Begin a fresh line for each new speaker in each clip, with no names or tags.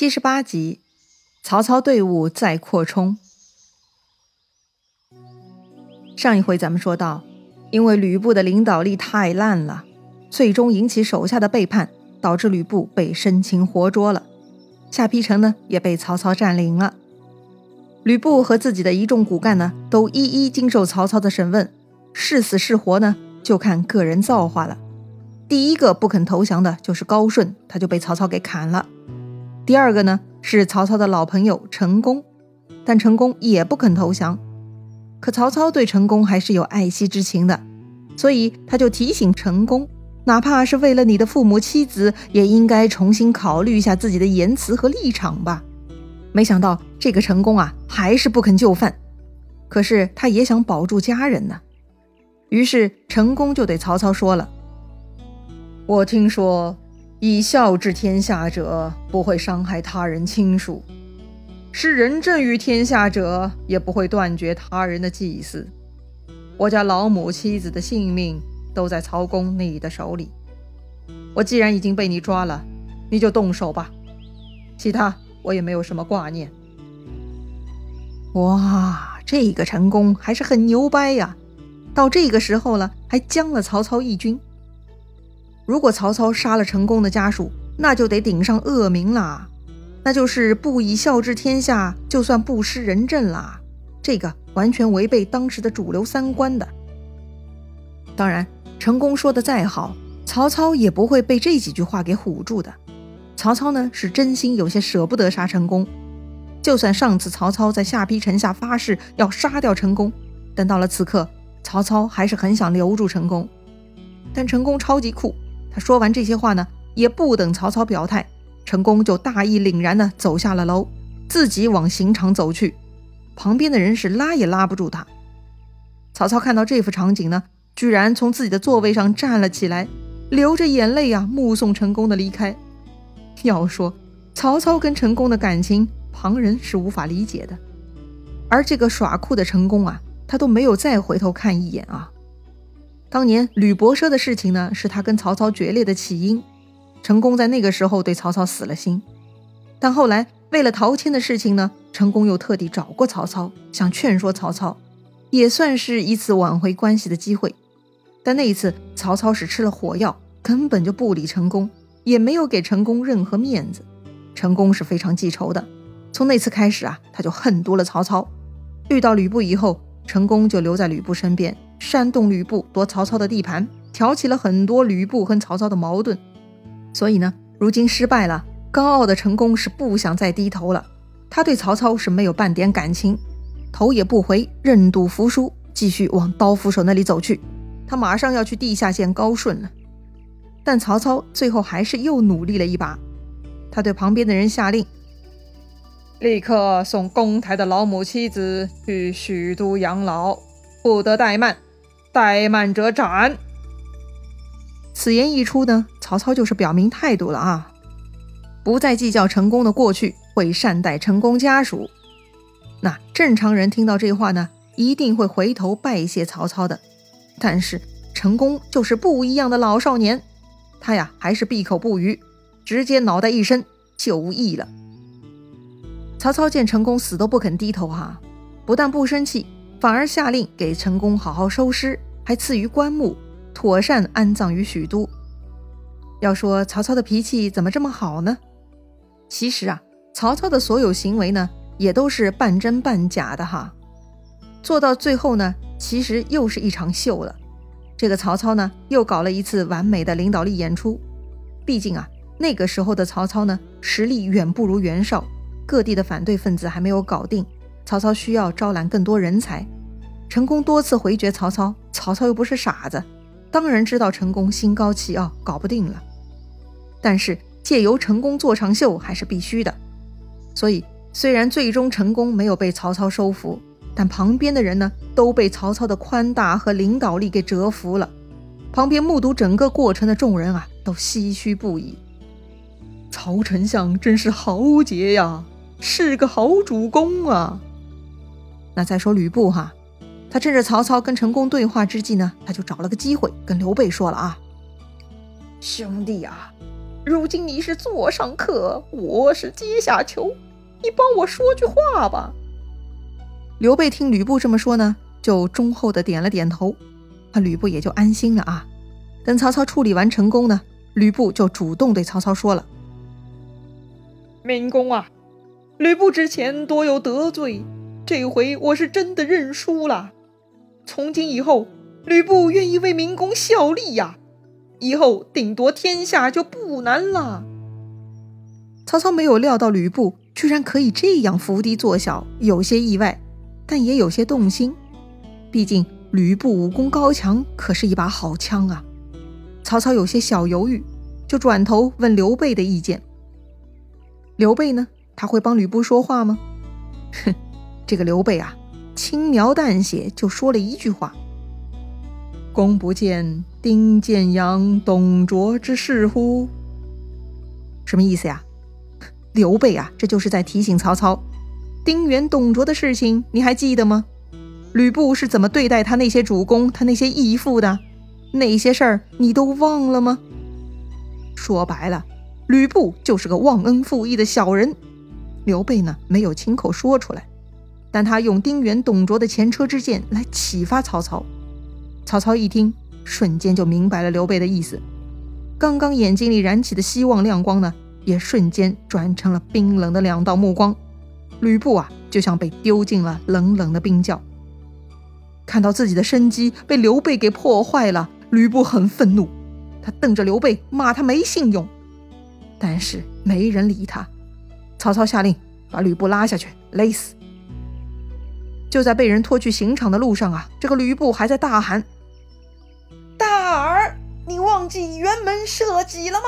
七十八集，曹操队伍再扩充。上一回咱们说到，因为吕布的领导力太烂了，最终引起手下的背叛，导致吕布被生擒活捉了。下邳城呢，也被曹操占领了。吕布和自己的一众骨干呢，都一一经受曹操的审问，是死是活呢，就看个人造化了。第一个不肯投降的就是高顺，他就被曹操给砍了。第二个呢是曹操的老朋友陈宫，但陈宫也不肯投降。可曹操对陈宫还是有爱惜之情的，所以他就提醒陈宫，哪怕是为了你的父母妻子，也应该重新考虑一下自己的言辞和立场吧。没想到这个陈宫啊，还是不肯就范。可是他也想保住家人呢，于是陈宫就对曹操说了：“我听说。”以孝治天下者，不会伤害他人亲属；施仁政于天下者，也不会断绝他人的祭祀。我家老母妻子的性命都在曹公你的手里。我既然已经被你抓了，你就动手吧。其他我也没有什么挂念。哇，这个陈宫还是很牛掰呀！到这个时候了，还将了曹操一军。如果曹操杀了成功的家属，那就得顶上恶名啦，那就是不以孝治天下，就算不施仁政啦。这个完全违背当时的主流三观的。当然，成功说的再好，曹操也不会被这几句话给唬住的。曹操呢，是真心有些舍不得杀成功。就算上次曹操在下邳城下发誓要杀掉成功，但到了此刻，曹操还是很想留住成功。但成功超级酷。他说完这些话呢，也不等曹操表态，成功就大义凛然地走下了楼，自己往刑场走去。旁边的人是拉也拉不住他。曹操看到这幅场景呢，居然从自己的座位上站了起来，流着眼泪啊，目送成功的离开。要说曹操跟成功的感情，旁人是无法理解的。而这个耍酷的成功啊，他都没有再回头看一眼啊。当年吕伯奢的事情呢，是他跟曹操决裂的起因。成功在那个时候对曹操死了心，但后来为了陶谦的事情呢，成功又特地找过曹操，想劝说曹操，也算是一次挽回关系的机会。但那一次曹操是吃了火药，根本就不理成功，也没有给成功任何面子。成功是非常记仇的，从那次开始啊，他就恨毒了曹操。遇到吕布以后，成功就留在吕布身边。煽动吕布夺曹操的地盘，挑起了很多吕布和曹操的矛盾。所以呢，如今失败了，高傲的成功是不想再低头了。他对曹操是没有半点感情，头也不回，认赌服输，继续往刀斧手那里走去。他马上要去地下见高顺了。但曹操最后还是又努力了一把，他对旁边的人下令：立刻送公台的老母妻子去许都养老，不得怠慢。怠慢者斩。此言一出呢，曹操就是表明态度了啊，不再计较成功的过去，会善待成功家属。那正常人听到这话呢，一定会回头拜谢曹操的。但是成功就是不一样的老少年，他呀还是闭口不语，直接脑袋一伸就义了。曹操见成功死都不肯低头哈，不但不生气。反而下令给陈宫好好收尸，还赐予棺木，妥善安葬于许都。要说曹操的脾气怎么这么好呢？其实啊，曹操的所有行为呢，也都是半真半假的哈。做到最后呢，其实又是一场秀了。这个曹操呢，又搞了一次完美的领导力演出。毕竟啊，那个时候的曹操呢，实力远不如袁绍，各地的反对分子还没有搞定。曹操需要招揽更多人才，成功多次回绝曹操，曹操又不是傻子，当然知道成功心高气傲，搞不定了。但是借由成功做场秀还是必须的，所以虽然最终成功没有被曹操收服，但旁边的人呢都被曹操的宽大和领导力给折服了。旁边目睹整个过程的众人啊，都唏嘘不已。曹丞相真是豪杰呀，是个好主公啊！那再说吕布哈，他趁着曹操跟陈宫对话之际呢，他就找了个机会跟刘备说了啊：“兄弟啊，如今你是座上客，我是阶下囚，你帮我说句话吧。刘备听吕布这么说呢，就忠厚的点了点头，那吕布也就安心了啊。等曹操处理完成功呢，吕布就主动对曹操说了：“
明公啊，吕布之前多有得罪，这回我是真的认输了。从今以后，吕布愿意为明公效力呀。”以后定夺天下就不难了。
曹操没有料到吕布居然可以这样伏低作小，有些意外，但也有些动心。毕竟吕布武功高强，可是一把好枪啊。曹操有些小犹豫，就转头问刘备的意见。刘备呢？他会帮吕布说话吗？哼，这个刘备啊，轻描淡写就说了一句话。公不见丁建阳、董卓之事乎？什么意思呀？刘备啊，这就是在提醒曹操，丁原、董卓的事情你还记得吗？吕布是怎么对待他那些主公、他那些义父的？那些事儿你都忘了吗？说白了，吕布就是个忘恩负义的小人。刘备呢，没有亲口说出来，但他用丁原、董卓的前车之鉴来启发曹操。曹操一听，瞬间就明白了刘备的意思。刚刚眼睛里燃起的希望亮光呢，也瞬间转成了冰冷的两道目光。吕布啊，就像被丢进了冷冷的冰窖。看到自己的生机被刘备给破坏了，吕布很愤怒，他瞪着刘备骂他没信用。但是没人理他。曹操下令把吕布拉下去勒死。就在被人拖去刑场的路上啊，这个吕布还在大喊。
大儿，你忘记辕门射戟了吗？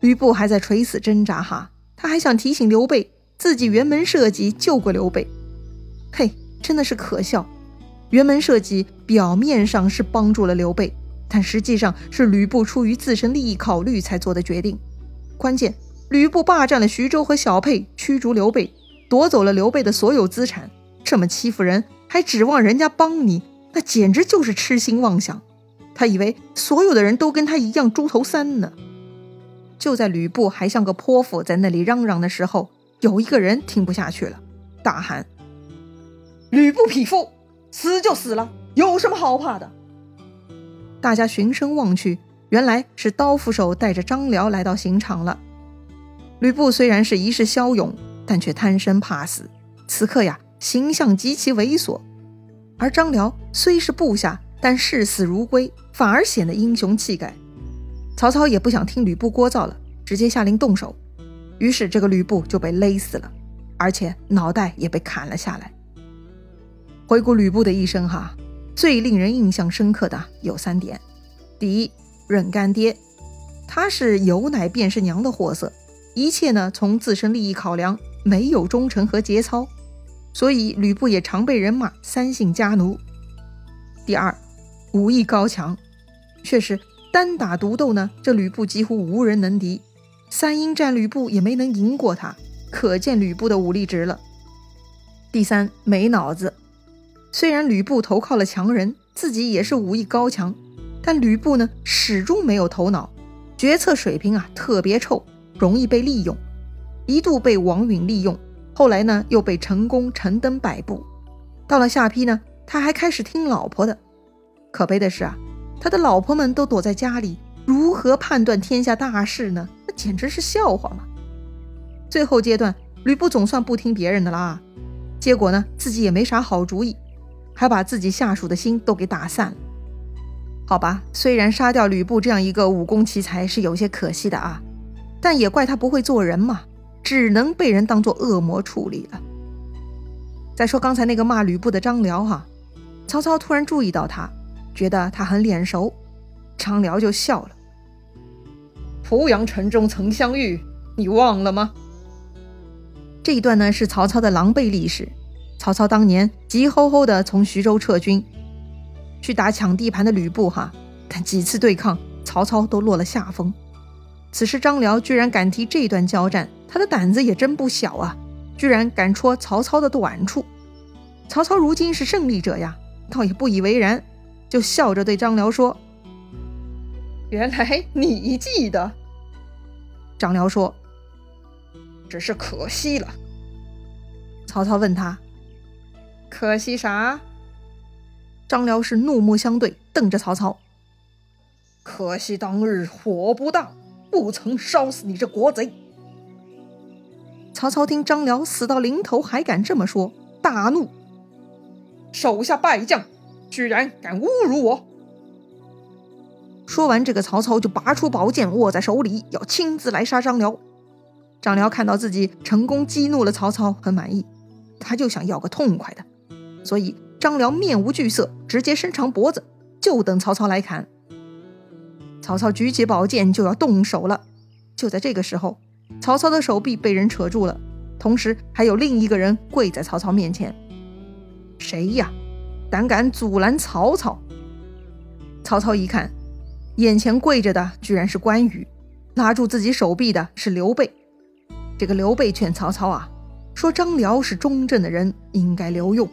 吕布还在垂死挣扎哈，他还想提醒刘备自己辕门射戟救过刘备。嘿，真的是可笑！辕门射戟表面上是帮助了刘备，但实际上是吕布出于自身利益考虑才做的决定。关键，吕布霸占了徐州和小沛，驱逐刘备，夺走了刘备的所有资产，这么欺负人，还指望人家帮你？那简直就是痴心妄想，他以为所有的人都跟他一样猪头三呢。就在吕布还像个泼妇在那里嚷嚷的时候，有一个人听不下去了，大喊：“
吕布匹夫，死就死了，有什么好怕的？”
大家循声望去，原来是刀斧手带着张辽来到刑场了。吕布虽然是一世骁勇，但却贪生怕死，此刻呀，形象极其猥琐。而张辽虽是部下，但视死如归，反而显得英雄气概。曹操也不想听吕布聒噪了，直接下令动手。于是这个吕布就被勒死了，而且脑袋也被砍了下来。回顾吕布的一生，哈，最令人印象深刻的有三点：第一，认干爹，他是有奶便是娘的货色，一切呢从自身利益考量，没有忠诚和节操。所以吕布也常被人骂三姓家奴。第二，武艺高强，确实单打独斗呢，这吕布几乎无人能敌。三英战吕布也没能赢过他，可见吕布的武力值了。第三，没脑子。虽然吕布投靠了强人，自己也是武艺高强，但吕布呢始终没有头脑，决策水平啊特别臭，容易被利用，一度被王允利用。后来呢，又被成功陈登摆布。到了下邳呢，他还开始听老婆的。可悲的是啊，他的老婆们都躲在家里，如何判断天下大事呢？那简直是笑话嘛！最后阶段，吕布总算不听别人的啦。结果呢，自己也没啥好主意，还把自己下属的心都给打散了。好吧，虽然杀掉吕布这样一个武功奇才是有些可惜的啊，但也怪他不会做人嘛。只能被人当做恶魔处理了。再说刚才那个骂吕布的张辽哈，曹操突然注意到他，觉得他很脸熟，张辽就笑了：“
濮阳城中曾相遇，你忘了吗？”
这一段呢是曹操的狼狈历史。曹操当年急吼吼地从徐州撤军，去打抢地盘的吕布哈，但几次对抗，曹操都落了下风。此时张辽居然敢提这段交战。他的胆子也真不小啊，居然敢戳曹操的短处。曹操如今是胜利者呀，倒也不以为然，就笑着对张辽说：“
原来你记得。
张辽说：“
只是可惜了。”
曹操问他：“
可惜啥？”
张辽是怒目相对，瞪着曹操：“
可惜当日火不大，不曾烧死你这国贼。”
曹操听张辽死到临头还敢这么说，大怒：“
手下败将，居然敢侮辱我！”
说完，这个曹操就拔出宝剑，握在手里，要亲自来杀张辽。张辽看到自己成功激怒了曹操，很满意，他就想要个痛快的，所以张辽面无惧色，直接伸长脖子，就等曹操来砍。曹操举起宝剑就要动手了，就在这个时候，曹操的手臂被人扯住了，同时还有另一个人跪在曹操面前。谁呀？胆敢阻拦曹操？曹操一看。眼前跪着的居然是关羽，拉住自己手臂的是刘备。这个刘备劝曹操啊，说张辽是忠正的人，应该留用。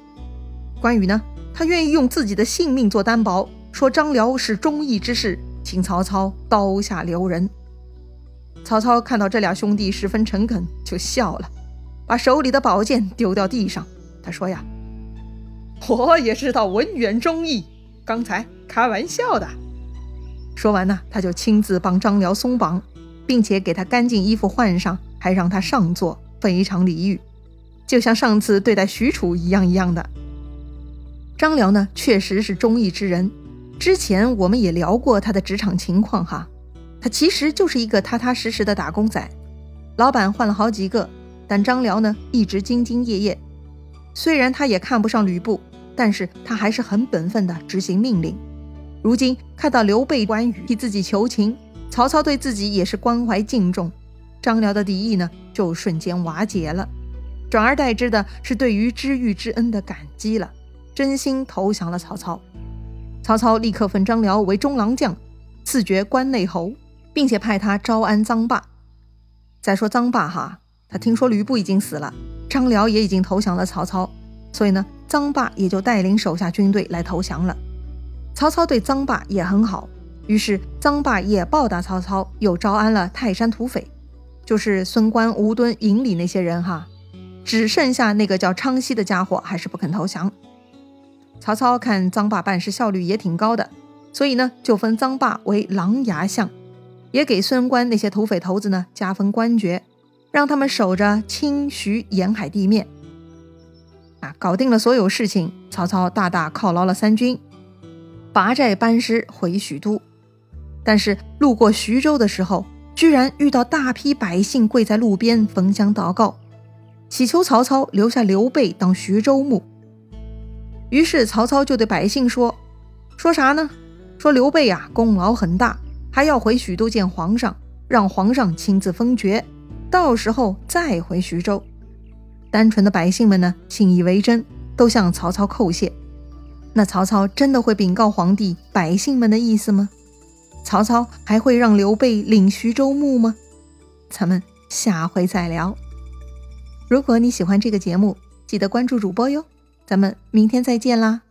关羽呢，他愿意用自己的性命做担保，说张辽是忠义之士，请曹操刀下留人。曹操看到这俩兄弟十分诚恳，就笑了，把手里的宝剑丢掉地上。他说呀：“
我也知道文远忠义，刚才开玩笑的。”
说完呢，他就亲自帮张辽松绑，并且给他干净衣服换上，还让他上座，非常礼遇，就像上次对待许褚一样一样的。张辽呢，确实是忠义之人，之前我们也聊过他的职场情况哈，他其实就是一个踏踏实实的打工仔，老板换了好几个，但张辽呢一直兢兢业业，虽然他也看不上吕布，但是他还是很本分的执行命令。如今看到刘备、关羽替自己求情，曹操对自己也是关怀敬重，张辽的敌意呢就瞬间瓦解了，转而代之的是对于知遇之恩的感激了，真心投降了曹操。曹操立刻封张辽为中郎将，赐爵关内侯，并且派他招安臧霸。再说臧霸哈，他听说吕布已经死了，张辽也已经投降了曹操，所以呢，臧霸也就带领手下军队来投降了。曹操对臧霸也很好，于是臧霸也报答曹操，又招安了泰山土匪，就是孙关、吴敦营里那些人哈，只剩下那个叫昌豨的家伙还是不肯投降。曹操看臧霸办事效率也挺高的，所以呢就封臧霸为琅琊相，也给孙关那些土匪头子呢加封官爵，让他们守着清徐沿海地面。啊，搞定了所有事情，曹操大大犒劳了三军。拔寨班师回许都，但是路过徐州的时候，居然遇到大批百姓跪在路边焚香祷告，祈求曹操留下刘备当徐州牧。于是曹操就对百姓说：“说啥呢？说刘备啊功劳很大，还要回许都见皇上，让皇上亲自封爵，到时候再回徐州。”单纯的百姓们呢信以为真，都向曹操叩谢。那曹操真的会禀告皇帝百姓们的意思吗？曹操还会让刘备领徐州牧吗？咱们下回再聊。如果你喜欢这个节目，记得关注主播哟。咱们明天再见啦！